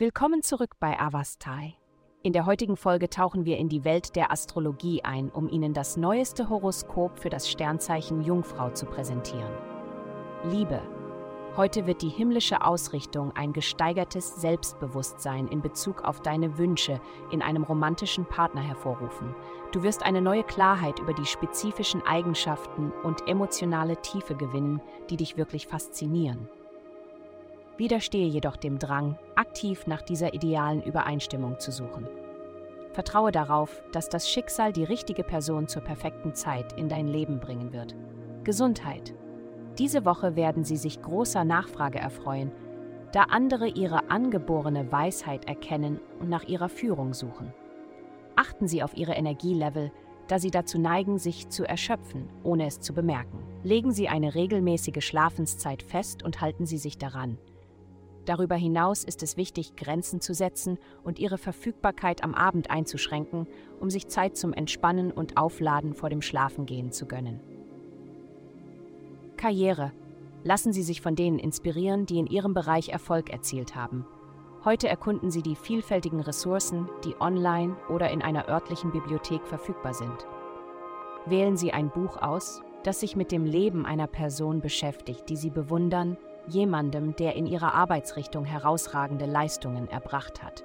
Willkommen zurück bei Avastai. In der heutigen Folge tauchen wir in die Welt der Astrologie ein, um Ihnen das neueste Horoskop für das Sternzeichen Jungfrau zu präsentieren. Liebe. Heute wird die himmlische Ausrichtung ein gesteigertes Selbstbewusstsein in Bezug auf deine Wünsche in einem romantischen Partner hervorrufen. Du wirst eine neue Klarheit über die spezifischen Eigenschaften und emotionale Tiefe gewinnen, die dich wirklich faszinieren. Widerstehe jedoch dem Drang, aktiv nach dieser idealen Übereinstimmung zu suchen. Vertraue darauf, dass das Schicksal die richtige Person zur perfekten Zeit in dein Leben bringen wird. Gesundheit. Diese Woche werden Sie sich großer Nachfrage erfreuen, da andere Ihre angeborene Weisheit erkennen und nach ihrer Führung suchen. Achten Sie auf Ihre Energielevel, da Sie dazu neigen, sich zu erschöpfen, ohne es zu bemerken. Legen Sie eine regelmäßige Schlafenszeit fest und halten Sie sich daran. Darüber hinaus ist es wichtig, Grenzen zu setzen und ihre Verfügbarkeit am Abend einzuschränken, um sich Zeit zum Entspannen und Aufladen vor dem Schlafengehen zu gönnen. Karriere. Lassen Sie sich von denen inspirieren, die in Ihrem Bereich Erfolg erzielt haben. Heute erkunden Sie die vielfältigen Ressourcen, die online oder in einer örtlichen Bibliothek verfügbar sind. Wählen Sie ein Buch aus, das sich mit dem Leben einer Person beschäftigt, die Sie bewundern jemandem, der in ihrer Arbeitsrichtung herausragende Leistungen erbracht hat.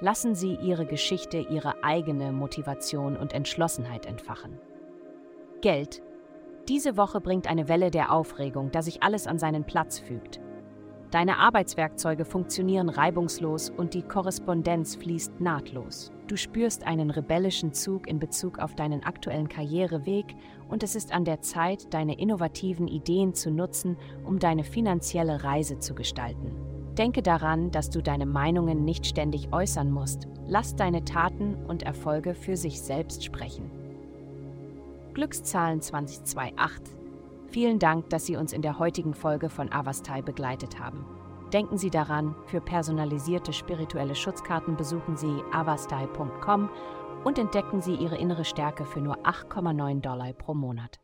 Lassen Sie Ihre Geschichte Ihre eigene Motivation und Entschlossenheit entfachen. Geld. Diese Woche bringt eine Welle der Aufregung, da sich alles an seinen Platz fügt. Deine Arbeitswerkzeuge funktionieren reibungslos und die Korrespondenz fließt nahtlos. Du spürst einen rebellischen Zug in Bezug auf deinen aktuellen Karriereweg und es ist an der Zeit, deine innovativen Ideen zu nutzen, um deine finanzielle Reise zu gestalten. Denke daran, dass du deine Meinungen nicht ständig äußern musst. Lass deine Taten und Erfolge für sich selbst sprechen. Glückszahlen 2028 Vielen Dank, dass Sie uns in der heutigen Folge von Avastai begleitet haben. Denken Sie daran, für personalisierte spirituelle Schutzkarten besuchen Sie avastai.com und entdecken Sie Ihre innere Stärke für nur 8,9 Dollar pro Monat.